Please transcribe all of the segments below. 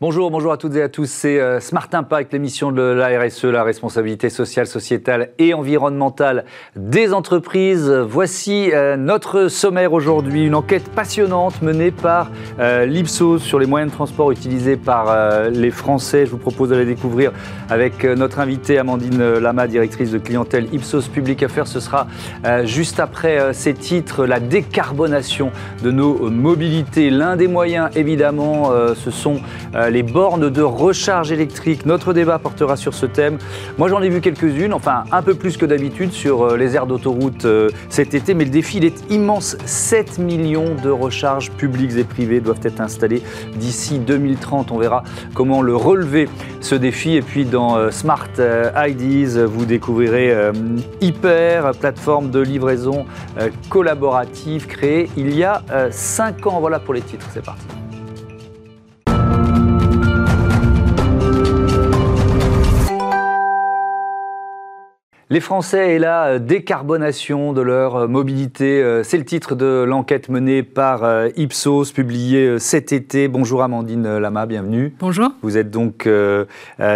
Bonjour, bonjour à toutes et à tous. C'est euh, Smart Impact, l'émission de la RSE, la responsabilité sociale, sociétale et environnementale des entreprises. Voici euh, notre sommaire aujourd'hui, une enquête passionnante menée par euh, l'Ipsos sur les moyens de transport utilisés par les Français. Je vous propose de découvrir avec notre invitée Amandine Lama, directrice de clientèle Ipsos Public Affairs. Ce sera juste après ces titres, la décarbonation de nos mobilités. L'un des moyens, évidemment, ce sont les bornes de recharge électrique. Notre débat portera sur ce thème. Moi, j'en ai vu quelques-unes, enfin un peu plus que d'habitude sur euh, les aires d'autoroute euh, cet été, mais le défi, il est immense. 7 millions de recharges publiques et privées doivent être installées d'ici 2030. On verra comment le relever, ce défi. Et puis dans euh, Smart IDs, vous découvrirez Hyper, plateforme de livraison collaborative créée il y a 5 ans. Voilà pour les titres, c'est parti. Les Français et la euh, décarbonation de leur euh, mobilité, euh, c'est le titre de l'enquête menée par Ipsos, publiée cet été. Bonjour Amandine Lama, bienvenue. Bonjour. Vous êtes donc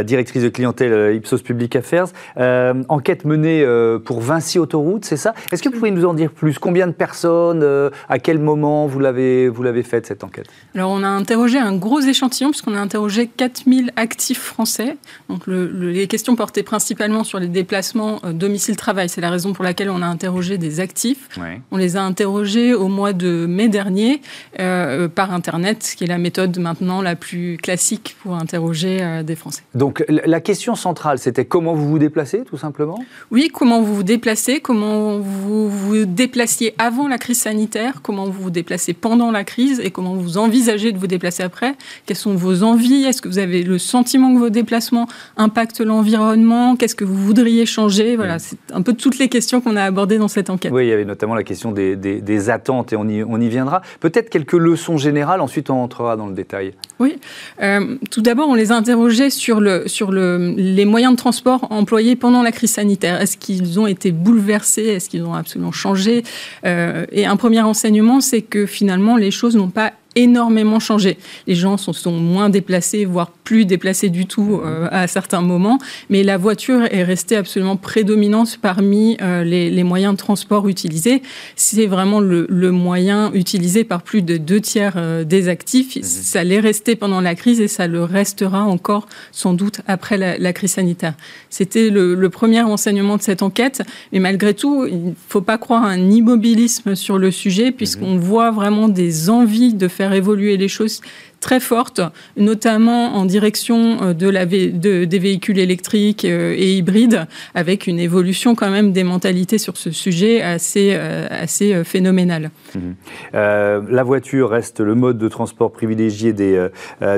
directrice de clientèle Ipsos Public Affairs. enquête menée pour Vinci Autoroute, c'est ça? Est-ce que vous pouvez nous en dire plus? Combien de personnes À quel moment vous l'avez, vous l'avez faite cette enquête? Alors on a interrogé un gros échantillon puisqu'on a interrogé 4000 actifs français. Donc les questions portaient principalement sur les déplacements domicile-travail. C'est la raison pour laquelle on a interrogé des actifs. On les a interrogés au mois de mai dernier euh, par Internet, ce qui est la méthode maintenant la plus classique pour interroger euh, des Français. Donc la question centrale, c'était comment vous vous déplacez, tout simplement? Oui, comment vous vous déplacez, comment vous vous déplaciez avant la crise sanitaire, comment vous vous déplacez pendant la crise et comment vous envisagez de vous déplacer après. Quelles sont vos envies? Est-ce que vous avez le sentiment que vos déplacements impactent l'environnement? Qu'est-ce que vous voudriez changer? Voilà, c'est un peu toutes les questions qu'on a abordées dans cette enquête. Oui, il y avait notamment la question des, attentes et on y, on y viendra. Peut-être quelques leçons générales, ensuite on entrera dans le détail. Oui, euh, tout d'abord on les a interrogés sur, le, sur le, les moyens de transport employés pendant la crise sanitaire. Est-ce qu'ils ont été bouleversés? Est-ce qu'ils ont absolument changé? Euh, Et un premier enseignement, c'est que finalement les choses n'ont pas énormément changé. Les gens sont, sont, moins déplacés, voire plus déplacés du tout euh, à certains moments, mais la voiture est restée absolument prédominante parmi euh, les, les, moyens de transport utilisés. C'est vraiment le, le, moyen utilisé par plus de deux tiers euh, des actifs. Mmh. Ça l'est resté pendant la crise et ça le restera encore sans doute après la, la crise sanitaire. C'était le, le, premier enseignement de cette enquête, mais malgré tout, il ne faut pas croire un immobilisme sur le sujet, puisqu'on mmh. voit vraiment des envies de faire faire évoluer les choses très forte, notamment en direction euh, de la, de, des véhicules électriques euh, et hybrides, avec une évolution quand même des mentalités sur ce sujet assez, euh, assez phénoménale. Mhm. la voiture reste le mode de transport privilégié des,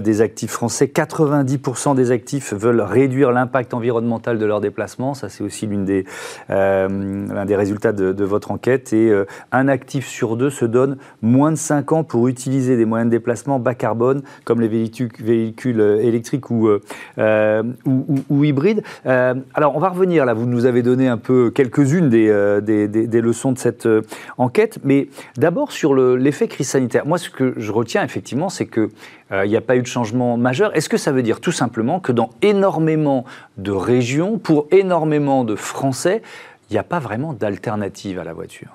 des actifs français. 90% des actifs veulent réduire l'impact environnemental de leurs déplacements. Ça, c'est aussi l'une des, l'un des résultats de, de, votre enquête. Et un actif sur deux se donne moins de 5 ans pour utiliser des moyens de déplacement bas carbone comme les véhicules, euh, électriques euh, euh, ou, hybrides. alors, on va revenir là. Vous nous avez donné un peu quelques-unes des, des, leçons de cette enquête, mais d'abord sur l'effet crise sanitaire. Moi, ce que je retiens effectivement, c'est que il n'y a pas eu de changement majeur. Est-ce que ça veut dire tout simplement que dans énormément de régions, pour énormément de Français, il n'y a pas vraiment d'alternative à la voiture?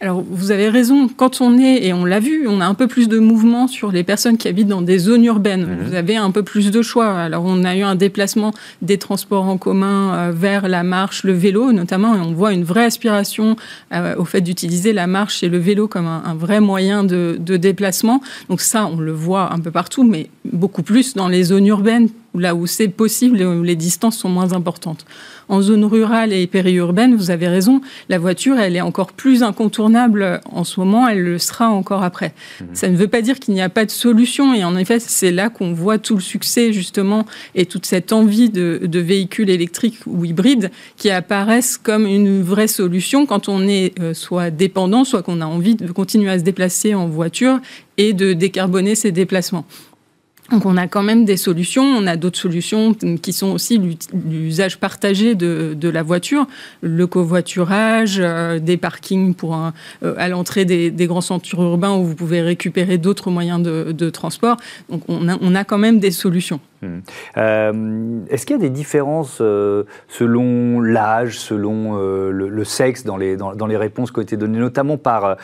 Alors, vous avez raison. Quand on est, et on l'a vu, on a un peu plus de mouvement sur les personnes qui habitent dans des zones urbaines. Mhm. Vous avez un peu plus de choix. Alors, on a eu un déplacement des transports en commun euh, vers la marche, le vélo, notamment, et on voit une vraie aspiration euh, au fait d'utiliser la marche et le vélo comme un, vrai moyen de, de déplacement. Donc ça, on le voit un peu partout, mais beaucoup plus dans les zones urbaines là où c'est possible et où les distances sont moins importantes. En zone rurale et périurbaine, vous avez raison, la voiture, elle est encore plus incontournable en ce moment, elle le sera encore après. Mhm. Ça ne veut pas dire qu'il n'y a pas de solution, et en effet, c'est là qu'on voit tout le succès, justement, et toute cette envie de, véhicules électriques ou hybrides qui apparaissent comme une vraie solution quand on est euh, soit dépendant, soit qu'on a envie de continuer à se déplacer en voiture et de décarboner ses déplacements. Donc on a quand même des solutions, on a d'autres solutions qui sont aussi l'usage partagé de, la voiture, le covoiturage, euh, des parkings pour euh, à l'entrée des, grands centres urbains où vous pouvez récupérer d'autres moyens de, transport. Donc on a quand même des solutions. Hmm. Euh, est-ce qu'il y a des différences euh, selon l'âge, selon euh, le, sexe dans les, dans, les réponses qui ont été données, notamment par,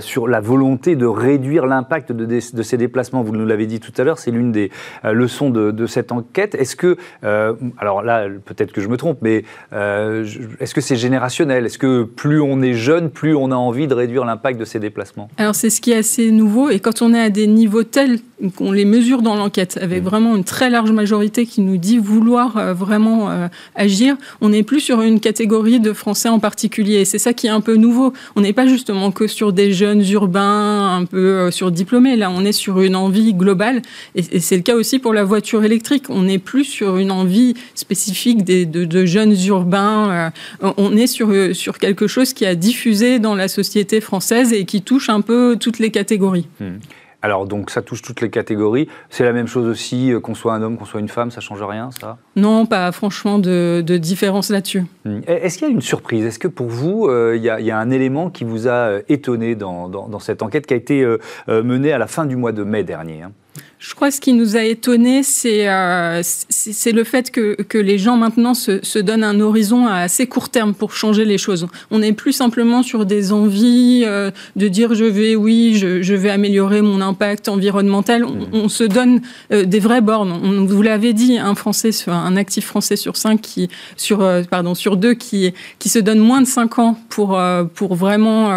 sur la volonté de réduire l'impact de, de, ces déplacements? Vous nous l'avez dit tout à l'heure, c'est l'une des leçons de, cette enquête. Est-ce que, alors là, peut-être que je me trompe, mais est-ce que c'est générationnel? Est-ce que plus on est jeune, plus on a envie de réduire l'impact de ces déplacements? Alors c'est ce qui est assez nouveau, et quand on est à des niveaux tels qu'on les mesure dans l'enquête, avec hmm. vraiment une très large majorité qui nous dit vouloir euh, vraiment euh, agir, on n'est plus sur une catégorie de Français en particulier. C'est ça qui est un peu nouveau. On n'est pas justement que sur des jeunes urbains, un peu euh, sur diplômés. Là, on est sur une envie globale. Et, c'est le cas aussi pour la voiture électrique. On n'est plus sur une envie spécifique des, de, jeunes urbains. on est sur, sur quelque chose qui a diffusé dans la société française et qui touche un peu toutes les catégories. Mmh. Alors donc ça touche toutes les catégories. C'est la même chose aussi euh, qu'on soit un homme, qu'on soit une femme, ça change rien, ça? Non, pas franchement de, différence là-dessus. Hmm. Est-ce qu'il y a une surprise? Est-ce que pour vous, euh, il, y a, un élément qui vous a euh, étonné dans, cette enquête qui a été menée à la fin du mois de mai dernier hein? Je crois que ce qui nous a étonné, c'est euh, c'est le fait que, que, les gens maintenant se, se, donnent un horizon à assez court terme pour changer les choses. On n'est plus simplement sur des envies euh, de dire je vais, oui, je, je, vais améliorer mon impact environnemental. On, mmh. on se donne euh, des vraies bornes. On, vous l'avez dit, un Français, un actif français sur cinq qui, sur, pardon, sur deux qui, qui se donne moins de cinq ans pour, pour vraiment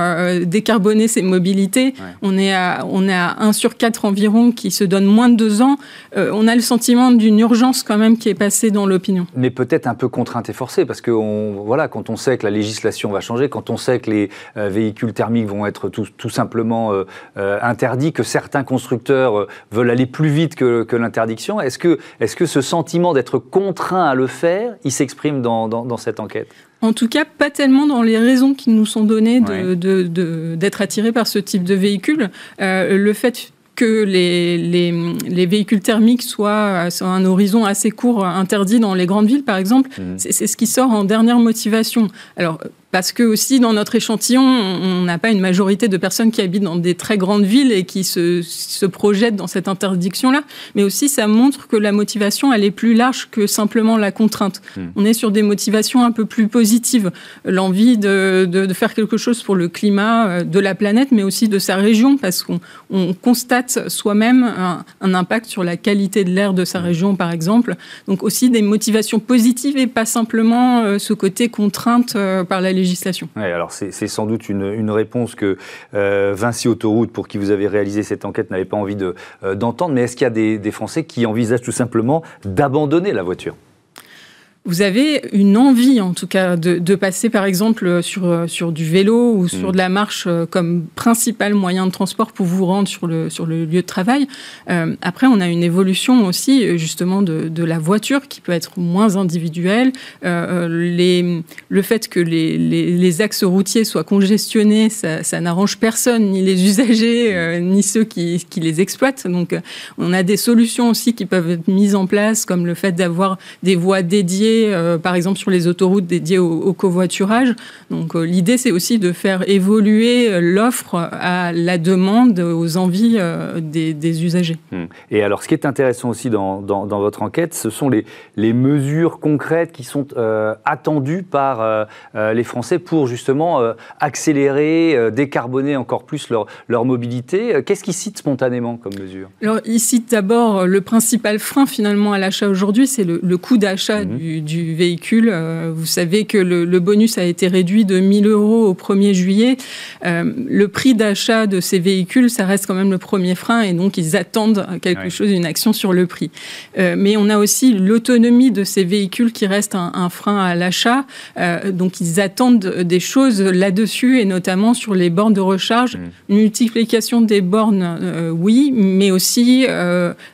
décarboner ses mobilités. On est à on est à 1 sur 4 environ qui se donne moins de deux ans, euh, on a le sentiment d'une urgence quand même qui est passée dans l'opinion. Mais peut-être un peu contrainte et forcée, parce que voilà, quand on sait que la législation va changer, quand on sait que les euh, véhicules thermiques vont être tout, simplement euh, interdits, que certains constructeurs veulent aller plus vite que, l'interdiction, est-ce que, est que ce sentiment d'être contraint à le faire, il s'exprime dans, cette enquête? En tout cas, pas tellement dans les raisons qui nous sont données d'être attirés par ce type de véhicule. le fait que les, les, véhicules thermiques soient à un horizon assez court interdit dans les grandes villes, par exemple, mmh. c'est ce qui sort en dernière motivation. Alors, parce que aussi dans notre échantillon, on n'a pas une majorité de personnes qui habitent dans des très grandes villes et qui se, se projettent dans cette interdiction-là, mais aussi ça montre que la motivation, elle est plus large que simplement la contrainte. Hmm. On est sur des motivations un peu plus positives, l'envie de, de, faire quelque chose pour le climat euh, de la planète, mais aussi de sa région, parce qu'on on constate soi-même un, un, impact sur la qualité de l'air de sa hmm. région, par exemple. Donc aussi des motivations positives et pas simplement euh, ce côté contrainte euh, par la législation. Alors c'est sans doute une, réponse que euh, Vinci Autoroute, pour qui vous avez réalisé cette enquête, n'avait pas envie euh, d'entendre. mais est-ce qu'il y a des, des Français qui envisagent tout simplement d'abandonner la voiture? Vous avez une envie, en tout cas, de, de passer, par exemple, sur, sur du vélo ou sur mm. de la marche euh, comme principal moyen de transport pour vous rendre sur le, sur le lieu de travail. Euh, après, on a une évolution aussi, justement, de, de, la voiture qui peut être moins individuelle. Euh, les, le fait que les, les, les, axes routiers soient congestionnés, ça, ça n'arrange personne, ni les usagers, euh, ni ceux qui, qui les exploitent. Donc, on a des solutions aussi qui peuvent être mises en place, comme le fait d'avoir des voies dédiées euh, par exemple sur les autoroutes dédiées au, covoiturage. Donc euh, l'idée, c'est aussi de faire évoluer euh, l'offre à la demande, aux envies des, usagers. Hmm. Et alors, ce qui est intéressant aussi dans, votre enquête, ce sont les, les mesures concrètes qui sont attendues par les Français pour justement accélérer, décarboner encore plus leur, leur mobilité. Qu'est-ce qu'ils citent spontanément comme mesure? Alors, ils citent d'abord le principal frein finalement à l'achat aujourd'hui, c'est le, coût d'achat hmm. du, du véhicule. Euh, vous savez que le, bonus a été réduit de 1000 euros au 1er juillet. Euh, le prix d'achat de ces véhicules, ça reste quand même le premier frein et donc ils attendent quelque chose, une action sur le prix. Euh, mais on a aussi l'autonomie de ces véhicules qui reste un, frein à l'achat. donc ils attendent des choses là-dessus et notamment sur les bornes de recharge. Mmh. Une multiplication des bornes, oui, mais aussi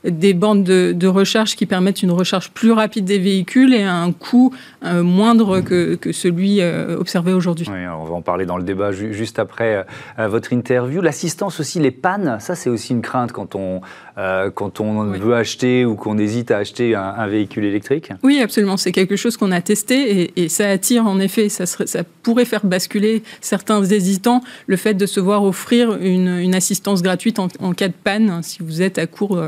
des bornes de, de recharge qui permettent une recharge plus rapide des véhicules et un un coût euh, moindre que, celui euh, observé aujourd'hui. on va en parler dans le débat juste après euh, votre interview. L'assistance aussi, les pannes, ça c'est aussi une crainte quand on quand on veut acheter ou qu'on hésite à acheter un, véhicule électrique Oui, absolument. C'est quelque chose qu'on a testé et, ça attire en effet. Ça, ça pourrait faire basculer certains hésitants le fait de se voir offrir une, assistance gratuite en, en, cas de panne si vous êtes à court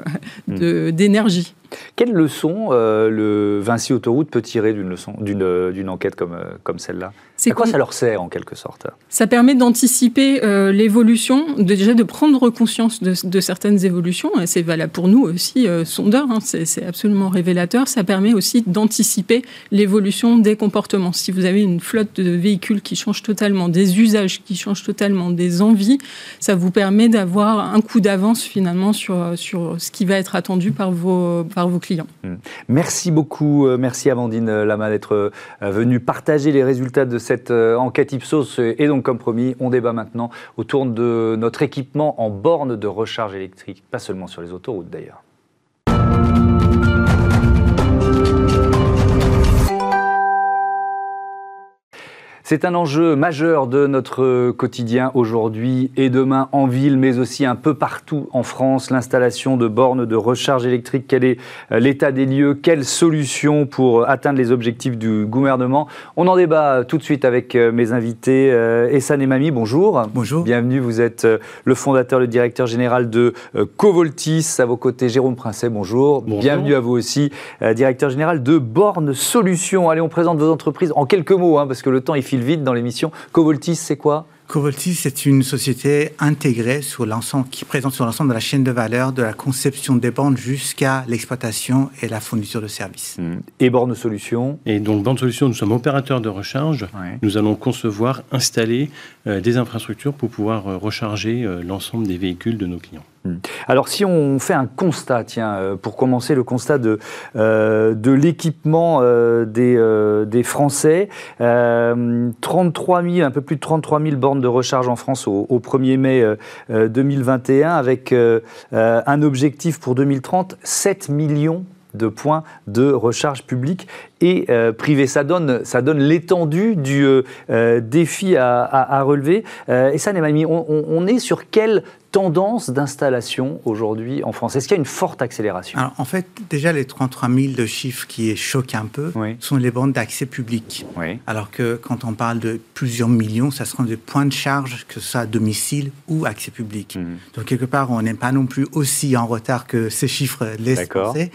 hmm. d'énergie. Quelle leçon euh, le Vinci Autoroute peut tirer d'une leçon, d'une, euh, enquête comme, euh, comme celle-là? À quoi ça leur sert en quelque sorte? Ça permet d'anticiper l'évolution, déjà de prendre conscience de, certaines évolutions, et c'est valable pour nous aussi, sondeurs, hein, c'est, absolument révélateur. Ça permet aussi d'anticiper l'évolution des comportements. Si vous avez une flotte de véhicules qui change totalement, des usages qui changent totalement, des envies, ça vous permet d'avoir un coup d'avance finalement sur, sur ce qui va être attendu par vos, par vos clients. Hmm. Merci beaucoup, euh, merci Amandine Lama d'être euh, venue partager les résultats de cette euh, enquête Ipsos. Et donc, comme promis, on débat maintenant autour de notre équipement en borne de recharge électrique, pas seulement sur les autoroutes d'ailleurs. C'est un enjeu majeur de notre quotidien aujourd'hui et demain en ville, mais aussi un peu partout en France. L'installation de bornes de recharge électrique, quel est euh, l'état des lieux Quelles solutions pour atteindre les objectifs du gouvernement? On en débat tout de suite avec euh, mes invités. Euh, Essan et Mami, bonjour. Bonjour. Bienvenue, vous êtes le fondateur, le directeur général de Covoltis. À vos côtés, Jérôme Princet, bonjour. bonjour. Bienvenue à vous aussi, directeur général de Bornes Solutions. Allez, on présente vos entreprises en quelques mots, hein, parce que le temps, il file vite dans l'émission. Covoltis, c'est quoi? Covoltis, c'est une société intégrée sur l'ensemble, qui présente sur l'ensemble de la chaîne de valeur, de la conception des bornes jusqu'à l'exploitation et la fourniture de services. Mmh. Et Borne Solutions? Et donc, Borne Solutions, nous sommes opérateurs de recharge. Nous allons concevoir, installer euh, des infrastructures pour pouvoir euh, recharger euh, l'ensemble des véhicules de nos clients. Hmm. Alors si on fait un constat, tiens, euh, pour commencer le constat de, euh, l'équipement euh, des, Français, 33 000, un peu plus de 33 000 bornes de recharge en France au, 1er mai 2021, avec un objectif pour 2030, 7 millions de points de recharge publique et privée. Ça donne, l'étendue du défi à, relever. et ça, Nemami, on, on, est sur quel tendance d'installation aujourd'hui en France? Est-ce qu'il y a une forte accélération? Alors, En fait, déjà, les 33 000 de chiffres qui choquent un peu sont les bandes d'accès public. Alors que quand on parle de plusieurs millions, ça sera des points de charge, que ce soit à domicile ou accès public. Mmh. Donc, quelque part, on n'est pas non plus aussi en retard que ces chiffres laissent penser.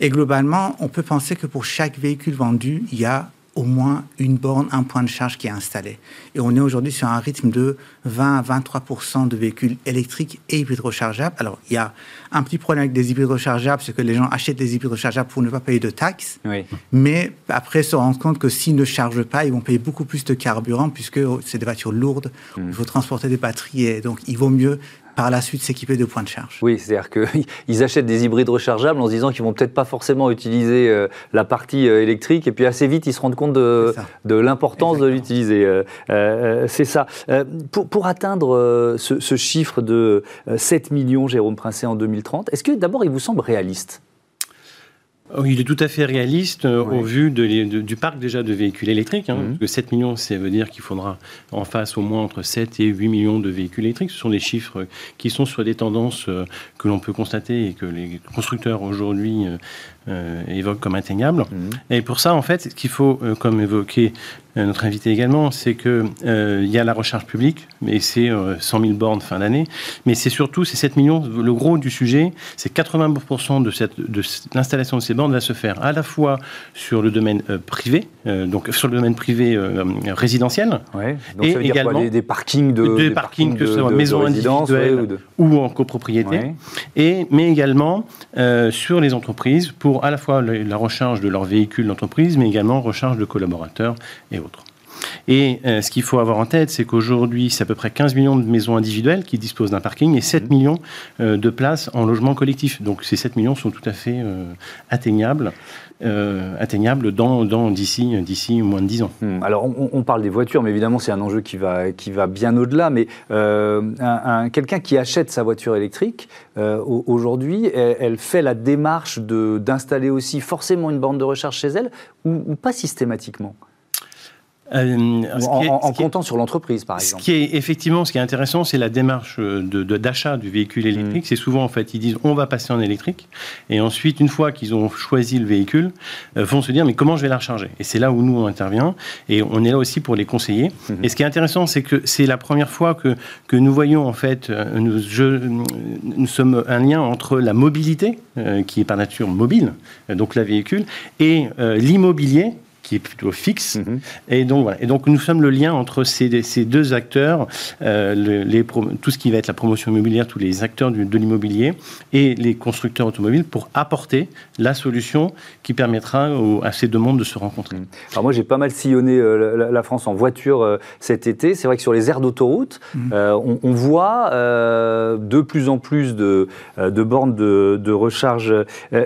Et globalement, on peut penser que pour chaque véhicule vendu, il y a au moins une borne, un point de charge qui est installé. Et on est aujourd'hui sur un rythme de 20 à 23% de véhicules électriques et hybrides rechargeables. Alors, il y a un petit problème avec des hybrides rechargeables, c'est que les gens achètent des hybrides rechargeables pour ne pas payer de taxes. Mais après, se rendent compte que s'ils ne chargent pas, ils vont payer beaucoup plus de carburant puisque c'est des voitures lourdes. Mmh. Il faut transporter des batteries et donc il vaut mieux par la suite s'équiper de points de charge. Oui, c'est-à-dire qu'ils achètent des hybrides rechargeables en se disant qu'ils vont peut-être pas forcément utiliser euh, la partie euh, électrique et puis assez vite ils se rendent compte de, l'importance de l'utiliser. Euh, c'est ça. Pour, atteindre ce, ce, chiffre de 7 millions, Jérôme Princet, en 2030, est-ce que d'abord il vous semble réaliste? Il est tout à fait réaliste euh, au vu du parc déjà de véhicules électriques. Hein, mhm. que 7 millions, ça veut dire qu'il faudra en face au moins entre 7 et 8 millions de véhicules électriques. Ce sont des chiffres qui sont sur des tendances euh, que l'on peut constater et que les constructeurs aujourd'hui euh, évoquent comme atteignables. Mhm. Et pour ça, en fait, ce qu'il faut, comme évoqué euh, notre invité également, c'est qu'il euh, y a la recharge publique, mais c'est 100 000 bornes fin d'année, mais c'est surtout ces 7 millions, le gros du sujet, c'est 80% de, cette, de l'installation de ces bornes va se faire à la fois sur le domaine euh, privé, donc sur le domaine privé résidentiel, et également des, parkings de des, parkings, que ce soit maisons individuelles ou en copropriété, et mais également sur les entreprises pour à la fois la recharge de leurs véhicules d'entreprise, mais également recharge de collaborateurs et et euh, ce qu'il faut avoir en tête, c'est qu'aujourd'hui, c'est à peu près 15 millions de maisons individuelles qui disposent d'un parking et 7 mmh. millions euh, de places en logement collectif. Donc ces 7 millions sont tout à fait euh, atteignables. atteignables dans, dans d'ici, d'ici moins de 10 ans. Mmh. Alors, on, parle des voitures, mais évidemment, c'est un enjeu qui va, qui va bien au-delà. Mais un, quelqu'un qui achète sa voiture électrique, aujourd'hui, elle, fait la démarche de, d'installer aussi forcément une borne de recharge chez elle ou pas systématiquement? Euh, en, comptant sur l'entreprise, par exemple. Ce qui est effectivement, ce qui est intéressant, c'est la démarche de, d'achat du véhicule électrique. Mm. C'est souvent, en fait, ils disent on va passer en électrique. Et ensuite, une fois qu'ils ont choisi le véhicule, euh, vont se dire mais comment je vais la recharger? Et c'est là où nous, on intervient. Et on est là aussi pour les conseiller. Mm-hmm. Et ce qui est intéressant, c'est que c'est la première fois que, que nous voyons, en fait, euh, nous, je, nous sommes un lien entre la mobilité, qui est par nature mobile, donc la véhicule, et l'immobilier, qui est plutôt fixe. Mhm. Et, donc, voilà. et donc, nous sommes le lien entre ces, ces deux acteurs, euh, les, tout ce qui va être la promotion immobilière, tous les acteurs du, de l'immobilier et les constructeurs automobiles pour apporter la solution qui permettra à ces deux mondes de se rencontrer. Mhm. Alors moi, j'ai pas mal sillonné euh, la, France en voiture euh, cet été. C'est vrai que sur les aires d'autoroute, mhm. on, on, voit de plus en plus de, de bornes de, de recharge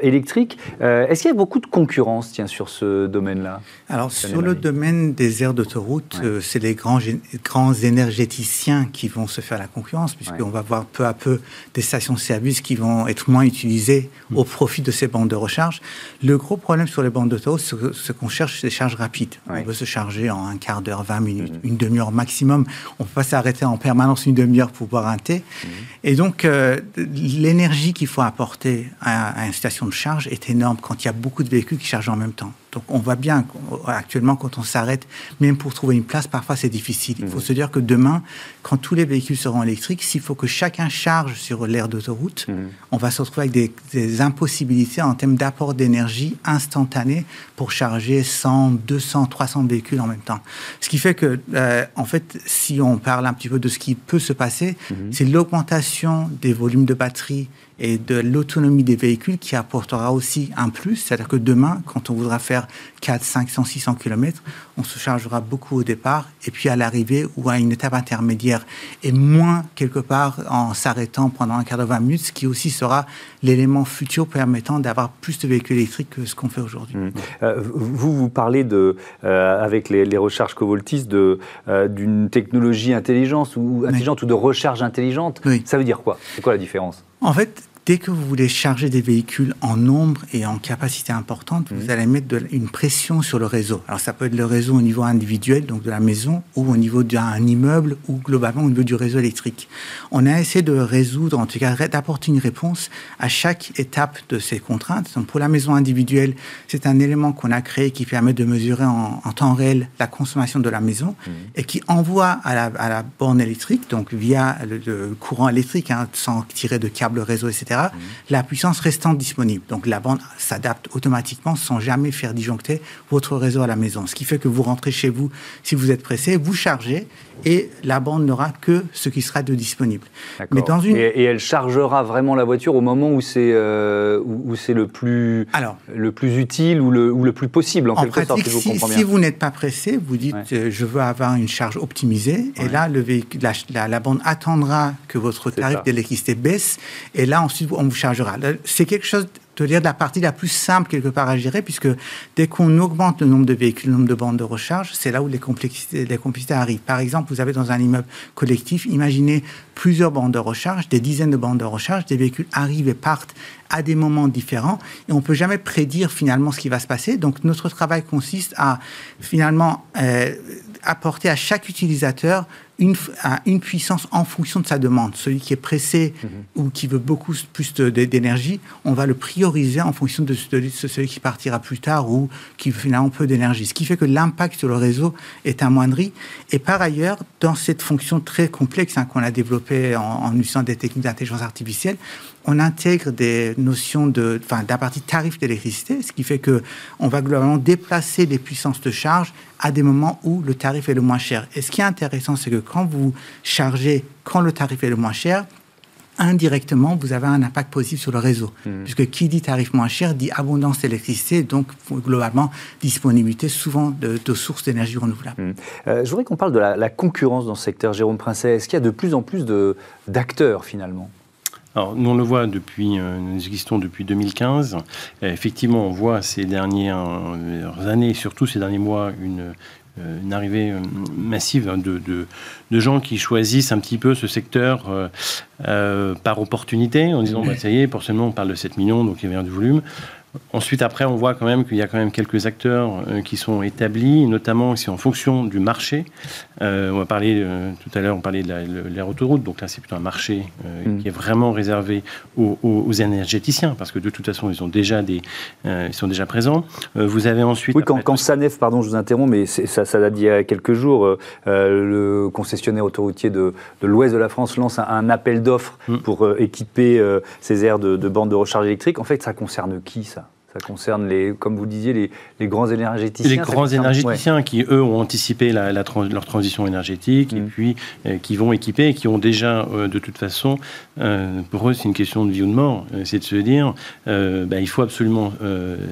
électrique. Est-ce qu'il y a beaucoup de concurrence tiens, sur ce domaine-là? Alors, sur le domaine des aires d'autoroute, euh, c'est les grands, grands énergéticiens qui vont se faire la concurrence, puisqu'on va voir peu à peu des stations-service qui vont être moins utilisées mm. au profit de ces bandes de recharge. Le gros problème sur les bandes d'autoroute, ce qu'on cherche, c'est des charges rapides. On veut se charger en un quart d'heure, 20 minutes, mm. une demi-heure maximum. On ne peut pas s'arrêter en permanence une demi-heure pour boire un thé. Mm. Et donc, euh, l'énergie qu'il faut apporter à, à une station de charge est énorme quand il y a beaucoup de véhicules qui chargent en même temps. Donc on voit bien actuellement quand on s'arrête, même pour trouver une place, parfois c'est difficile. Il faut mhm. se dire que demain, quand tous les véhicules seront électriques, s'il faut que chacun charge sur l'aire d'autoroute, mhm. on va se retrouver avec des, impossibilités en termes d'apport d'énergie instantané pour charger 100, 200, 300 véhicules en même temps. Ce qui fait que, euh, en fait, si on parle un petit peu de ce qui peut se passer, mhm. c'est l'augmentation des volumes de batterie et de l'autonomie des véhicules qui apportera aussi un plus. C'est-à-dire que demain, quand on voudra faire 4, 500, 600 km, on se chargera beaucoup au départ et puis à l'arrivée ou à une étape intermédiaire et moins quelque part en s'arrêtant pendant un quart de 20 minutes, ce qui aussi sera l'élément futur permettant d'avoir plus de véhicules électriques que ce qu'on fait aujourd'hui. Mmh. Euh, vous, vous parlez de, euh, avec les, recharges Covoltis euh, d'une technologie intelligente ou, intelligente ou de recharge intelligente. Ça veut dire quoi? C'est quoi la différence? En fait, dès que vous voulez charger des véhicules en nombre et en capacité importante, vous mhm. allez mettre une pression sur le réseau. Alors ça peut être le réseau au niveau individuel, donc de la maison, ou au niveau d'un immeuble, ou globalement au niveau du réseau électrique. On a essayé de résoudre, en tout cas d'apporter une réponse à chaque étape de ces contraintes. Donc pour la maison individuelle, c'est un élément qu'on a créé qui permet de mesurer en, temps réel la consommation de la maison mhm. et qui envoie à la, borne électrique, donc via le, courant électrique, hein, sans tirer de câble réseau, etc La puissance restant disponible. Donc la bande s'adapte automatiquement sans jamais faire disjoncter votre réseau à la maison. Ce qui fait que vous rentrez chez vous, si vous êtes pressé, vous chargez et la bande n'aura que ce qui sera de disponible. Mais dans une... et, elle chargera vraiment la voiture au moment où c'est euh, où, c'est le plus Alors, le plus utile ou le, ou le plus possible en, quelque pratique, sorte. Si, si vous n'êtes pas pressé, vous dites euh, je veux avoir une charge optimisée et là le véhicule, la, la, bande attendra que votre tarif d'électricité baisse et là ensuite on vous chargera. C'est quelque chose de dire de la partie la plus simple quelque part à gérer, puisque dès qu'on augmente le nombre de véhicules, le nombre de bandes de recharge, c'est là où les complexités, les complexités arrivent. Par exemple, vous avez dans un immeuble collectif, imaginez plusieurs bandes de recharge, des dizaines de bandes de recharge, des véhicules arrivent et partent à des moments différents, et on peut jamais prédire finalement ce qui va se passer. Donc notre travail consiste à finalement euh, apporter à chaque utilisateur une, une, puissance en fonction de sa demande. Celui qui est pressé mhm. ou qui veut beaucoup plus d'énergie, on va le prioriser en fonction de, celui qui partira plus tard ou qui finalement peu d'énergie. Ce qui fait que l'impact sur le réseau est amoindri. Et par ailleurs, dans cette fonction très complexe hein, qu'on a développée en, en utilisant des techniques d'intelligence artificielle, on intègre des notions de, enfin, d'un parti tarif d'électricité, ce qui fait que on va globalement déplacer des puissances de charge à des moments où le tarif est le moins cher. Et ce qui est intéressant, c'est que quand vous chargez quand le tarif est le moins cher, indirectement, vous avez un impact positif sur le réseau. Hmm. Puisque qui dit tarif moins cher dit abondance d'électricité, donc globalement disponibilité souvent de, sources d'énergie renouvelable. Hmm. Euh, je voudrais qu'on parle de la, la, concurrence dans ce secteur, Jérôme Princet. Est-ce qu'il y a de plus en plus d'acteurs finalement? Alors, nous, on le voit depuis, euh, nous existons depuis 2015. Euh, effectivement, on voit ces dernières années, surtout ces derniers mois, une, euh, une arrivée massive de, de, gens qui choisissent un petit peu ce secteur par opportunité, en disant, bah, ça y est, seulement on parle de 7 millions, donc il y avait du volume. Ensuite, après, on voit quand même qu'il y a quand même quelques acteurs euh, qui sont établis, notamment aussi en fonction du marché. Euh, on va parler euh, tout à l'heure, on parlait de l'air autoroute, donc là c'est plutôt un marché mm. qui est vraiment réservé aux, énergéticiens, parce que de toute façon ils ont déjà des, ils sont déjà présents. vous avez ensuite. Oui, quand, quand, Sanef, pardon, je vous interromps, mais ça, ça date d'il y a quelques jours, le concessionnaire autoroutier de, l'Ouest de la France lance un, appel d'offres mm. pour équiper ces aires de, de bornes de recharge électrique. En fait, ça concerne qui ça? Ça concerne, les, comme vous disiez, les, les grands énergéticiens. Les grands énergéticiens qui, eux, ont anticipé la, leur transition énergétique et mm. puis euh, qui vont équiper et qui ont déjà, euh, de toute façon, euh, pour eux, c'est une question de vie ou de mort. c'est de se dire, bah, il faut absolument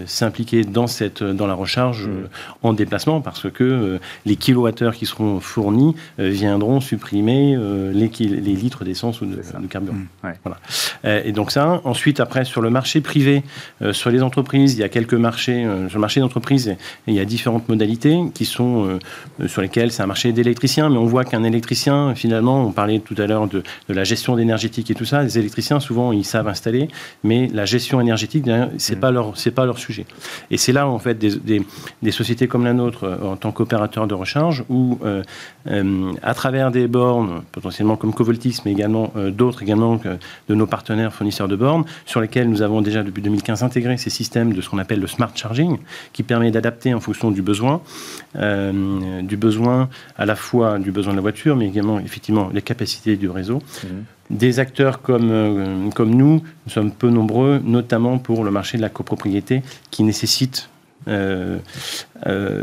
s'impliquer dans, cette, dans la recharge mm. en déplacement parce que les kilowattheures qui seront fournis viendront supprimer les, les, litres d'essence ou de, carburant. Mm. Voilà. et donc ça, ensuite, après, sur le marché privé, sur les entreprises, il y a quelques marchés, euh, sur le marché d'entreprise, il y a différentes modalités qui sont euh, sur lesquelles c'est un marché d'électriciens, mais on voit qu'un électricien, finalement, on parlait tout à l'heure de, la gestion énergétique et tout ça, les électriciens, souvent, ils savent installer, mais la gestion énergétique, c'est mmh. pas leur, c'est pas leur sujet. Et c'est là, en fait, des, sociétés comme la nôtre, euh, en tant qu'opérateur de recharge, où, à travers des bornes, potentiellement comme Covoltis, mais également d'autres également de nos partenaires fournisseurs de bornes, sur lesquels nous avons déjà depuis 2015 intégré ces systèmes de ce qu'on appelle le smart charging, qui permet d'adapter en fonction du besoin, euh, du besoin à la fois du besoin de la voiture, mais également effectivement les capacités du réseau. Mhm. Des acteurs comme, euh, comme nous, nous sommes peu nombreux, notamment pour le marché de la copropriété, qui nécessite euh,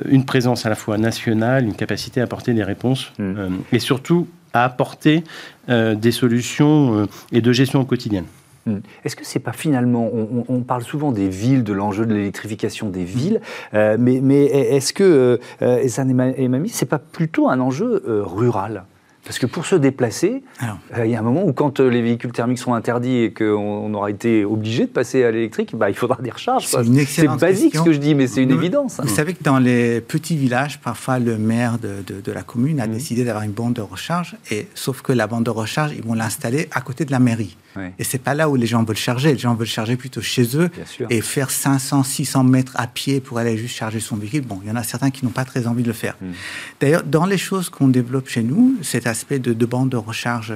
une présence à la fois nationale, une capacité à apporter des réponses, mhm. et surtout à apporter des solutions et de gestion au quotidien. Hmm. Est-ce que c'est pas finalement, on, parle souvent des villes, de l'enjeu de l'électrification des villes, euh, mais, mais est-ce que, euh, euh et c'est pas plutôt un enjeu euh, rural? Parce que pour se déplacer, il y a un moment où quand les véhicules thermiques sont interdits et qu'on aura été obligé de passer à l'électrique, bah, il faudra des recharges. C'est basique ce que je dis, mais c'est une évidence. Vous savez que dans les petits villages, parfois le maire de, de, la commune a mmh. décidé d'avoir une bande de recharge, et, sauf que la bande de recharge, ils vont l'installer à côté de la mairie. Et c'est pas là où les gens veulent charger. Les gens veulent charger plutôt chez eux et faire 500, 600 mètres à pied pour aller juste charger son véhicule. Bon, il y en a certains qui n'ont pas très envie de le faire. Mmh. D'ailleurs, dans les choses qu'on développe chez nous, c'est aspect de, de bande de recharge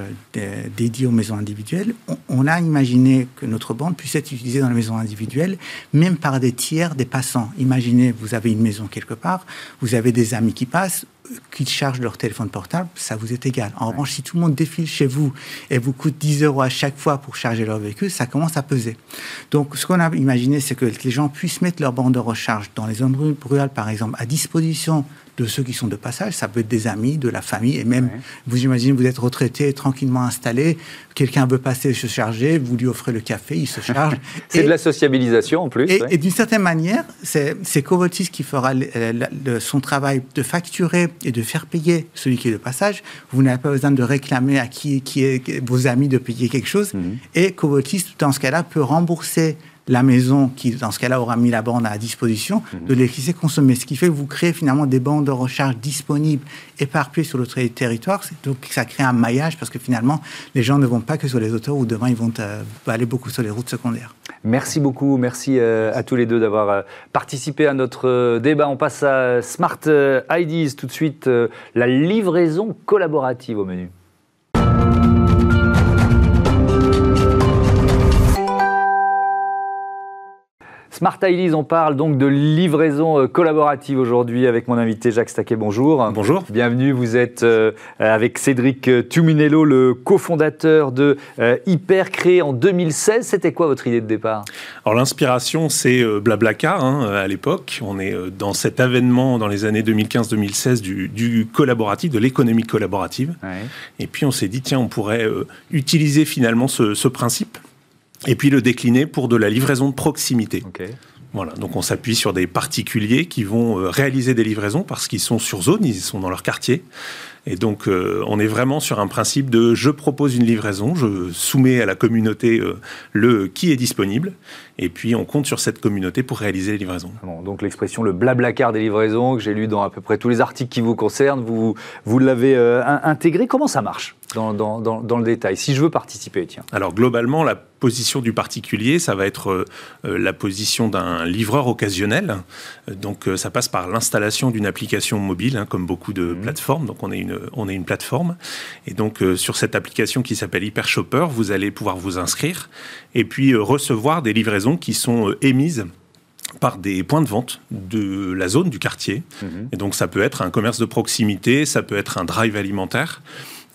dédiée aux maisons individuelles, on, a imaginé que notre bande puisse être utilisée dans les maisons individuelles, même par des tiers, des passants. Imaginez, vous avez une maison quelque part, vous avez des amis qui passent, qui chargent leur téléphone portable, ça vous est égal. En revanche, si tout le monde défile chez vous et vous coûte 10 euros à chaque fois pour charger leur véhicule, ça commence à peser. Donc, ce qu'on a imaginé, c'est que les gens puissent mettre leur bande de recharge dans les zones rurales, par exemple, à disposition de ceux qui sont de passage. Ça peut être des amis, de la famille, et même, vous imaginez, vous êtes retraité, tranquillement installé, quelqu'un veut passer se charger, vous lui offrez le café, il se charge. c'est de la sociabilisation en plus. Et, d'une certaine manière, c'est Covotis qui fera son travail de facturer et de faire payer celui qui est de passage. Vous n'avez pas besoin de réclamer à qui, qui est vos amis de payer quelque chose. Mhm. Et Covotis, dans ce cas-là, peut rembourser la maison qui, dans ce cas-là, aura mis la bande à disposition de mhm. l'électricité consommée. Ce qui fait que vous créez finalement des bandes de recharge disponibles, éparpillées sur le territoire. Donc ça crée un maillage parce que finalement, les gens ne vont pas que sur les autoroutes. Demain, ils vont euh, aller beaucoup sur les routes secondaires. Merci beaucoup. Merci euh, à tous les deux d'avoir euh, participé à notre débat. On passe à Smart IDs tout de suite. la livraison collaborative au menu. Smart Ideas, on parle donc de livraison euh, collaborative aujourd'hui avec mon invité Jacques Staquet. Bonjour. Bonjour. Bienvenue. Vous êtes euh, avec Cédric euh, Tuminello, le cofondateur de Hyper, créé en 2016. C'était quoi votre idée de départ? Alors l'inspiration, c'est Blablacar hein, à l'époque. On est dans cet avènement dans les années 2015-2016 du, collaboratif, de l'économie collaborative. Et puis on s'est dit, tiens, on pourrait utiliser finalement ce principe et puis le décliner pour de la livraison de proximité. Voilà, donc on s'appuie sur des particuliers qui vont euh, réaliser des livraisons parce qu'ils sont sur zone, ils sont dans leur quartier. Et donc euh, on est vraiment sur un principe de je propose une livraison, je soumets à la communauté euh, le qui est disponible, et puis on compte sur cette communauté pour réaliser les livraisons. donc l'expression le blablacar des livraisons que j'ai lu dans à peu près tous les articles qui vous concernent, vous, vous l'avez intégré. Comment ça marche dans, dans, le détail Si je veux participer, tiens? Alors globalement, la position du particulier, ça va être euh, euh, la position d'un livreur occasionnel. Donc ça passe par l'installation d'une application mobile, hein, comme beaucoup de mmh. plateformes. Donc on est une, on est une plateforme. Et donc sur cette application qui s'appelle Hyper Shopper, vous allez pouvoir vous inscrire et puis recevoir des livraisons qui sont émises par des points de vente de la zone, du quartier. Mhm. Et donc ça peut être un commerce de proximité, ça peut être un drive alimentaire.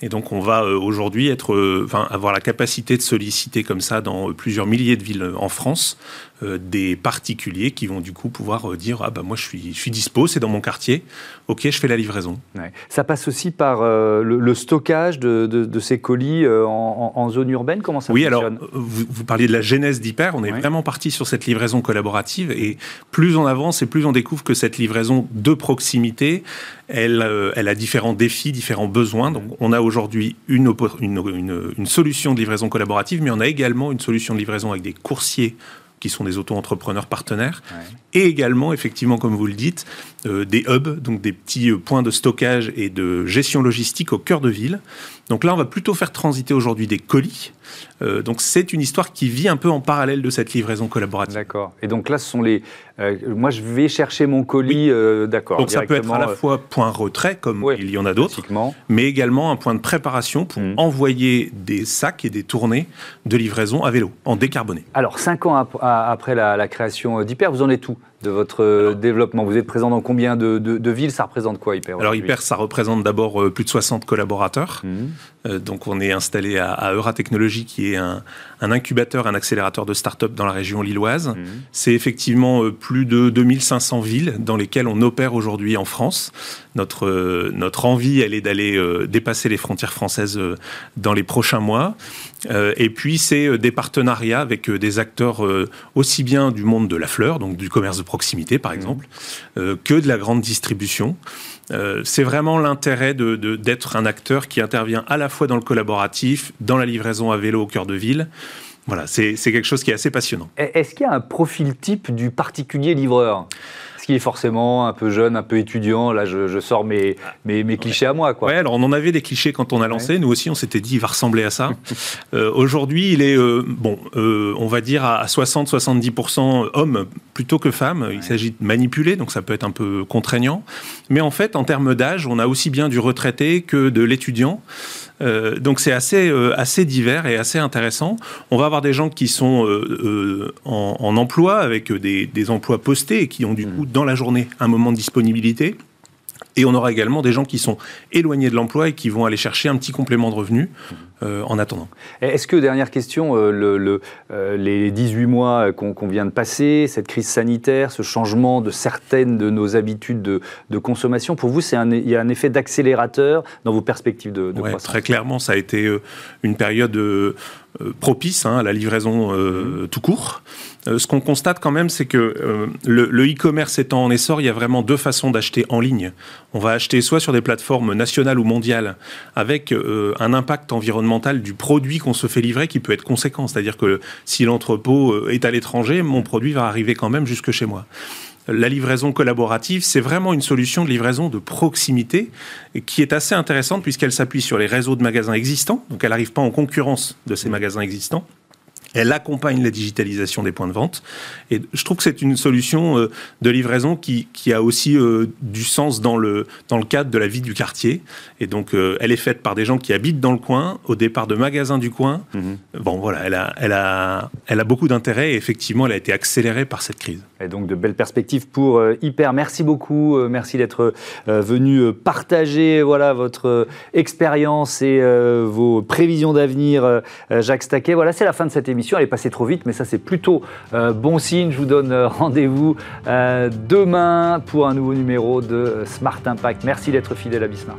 Et donc on va euh, aujourd'hui être, euh, enfin, avoir la capacité de solliciter comme ça dans plusieurs milliers de villes en France euh, des particuliers qui vont du coup pouvoir dire ah bah moi je suis je suis dispo, c'est dans mon quartier, ok je fais la livraison. Ça passe aussi par le, stockage de, de, ces colis en, zone urbaine, comment ça oui, fonctionne Oui alors vous, vous, parliez de la genèse d'Hyper, on est vraiment parti sur cette livraison collaborative et plus on avance et plus on découvre que cette livraison de proximité, elle, elle a différents défis, différents besoins. Donc on a aujourd'hui une, une, solution de livraison collaborative, mais on a également une solution de livraison avec des coursiers qui sont des auto-entrepreneurs partenaires, et également, effectivement, comme vous le dites, euh, des hubs, donc des petits euh, points de stockage et de gestion logistique au cœur de ville. Donc là, on va plutôt faire transiter aujourd'hui des colis. Euh, donc c'est une histoire qui vit un peu en parallèle de cette livraison collaborative. D'accord. Et donc là, ce sont les. moi, je vais chercher mon colis, d'accord. Donc ça peut être à la fois point retrait, comme il y en a d'autres, mais également un point de préparation pour mmh. envoyer des sacs et des tournées de livraison à vélo, en décarboné. Alors, cinq ans après la, la création d'Hyper, vous en êtes où? De votre euh, développement Vous êtes présent dans combien de, villes? Ça représente quoi Hyper Alors Hyper, ça représente d'abord euh, plus de 60 collaborateurs. Mmh. Euh, donc on est installé à, à Euratechnologie, qui est un, incubateur, un accélérateur de start-up dans la région lilloise. Mmh. C'est effectivement plus de 2500 villes dans lesquelles on opère aujourd'hui en France. Notre, notre envie, elle est d'aller dépasser les frontières françaises dans les prochains mois. et puis c'est des partenariats avec des acteurs aussi bien du monde de la fleur, donc du commerce de proximité, par mmh. exemple, euh, que de la grande distribution. Euh, c'est vraiment l'intérêt d'être un acteur qui intervient à la fois dans le collaboratif, dans la livraison à vélo au cœur de ville. Voilà, c'est quelque chose qui est assez passionnant. Est-ce qu'il y a un profil type du particulier livreur? Est-ce qu'il est forcément un peu jeune, un peu étudiant Là, je, sors mes, mes, mes, clichés à moi. Quoi. Ouais, alors on en avait des clichés quand on a lancé. Nous aussi, on s'était dit, il va ressembler à ça. euh, Aujourd'hui, il est, euh, bon, euh, on va dire à 60-70% homme plutôt que femme. Il s'agit de manipuler, donc ça peut être un peu contraignant. Mais en fait, en termes d'âge, on a aussi bien du retraité que de l'étudiant. Euh, donc c'est assez, euh, assez divers et assez intéressant. On va avoir des gens qui sont euh, en, emploi avec des, des, emplois postés et qui ont du mmh. coup dans la journée un moment de disponibilité. Et on aura également des gens qui sont éloignés de l'emploi et qui vont aller chercher un petit complément de revenu euh, en attendant. Est-ce que, dernière question, euh, le, euh, les 18 mois qu'on vient de passer, cette crise sanitaire, ce changement de certaines de nos habitudes de, consommation, pour vous, un, il y a un effet d'accélérateur dans vos perspectives de, de croissance? Très clairement, ça a été une période propice hein, à la livraison mmh. tout court. Euh, ce qu'on constate quand même, c'est que euh, le e-commerce étant en essor, il y a vraiment deux façons d'acheter en ligne. On va acheter soit sur des plateformes nationales ou mondiales, avec euh, un impact environnemental du produit qu'on se fait livrer qui peut être conséquent. C'est-à-dire que si l'entrepôt est à l'étranger, mon produit va arriver quand même jusque chez moi la livraison collaborative, c'est vraiment une solution de livraison de proximité qui est assez intéressante puisqu'elle s'appuie sur les réseaux de magasins existants, donc elle n'arrive pas en concurrence de ces magasins existants. Elle accompagne la digitalisation des points de vente. Et je trouve que c'est une solution euh, de livraison qui, qui a aussi euh, du sens dans le, dans le cadre de la vie du quartier. Et donc, euh, elle est faite par des gens qui habitent dans le coin, au départ de magasins du coin. Mhm. Bon, voilà, elle a, elle a, elle a beaucoup d'intérêt et effectivement, elle a été accélérée par cette crise. Et donc, de belles perspectives pour Hyper. Merci beaucoup. merci d'être venu partager voilà, votre expérience et vos prévisions d'avenir, Jacques Staquet. Voilà, c'est la fin de cette émission elle est passée trop vite, mais ça c'est plutôt euh, bon signe. Je vous donne euh, rendez-vous euh, demain pour un nouveau numéro de Smart Impact. Merci d'être fidèle à Bismart.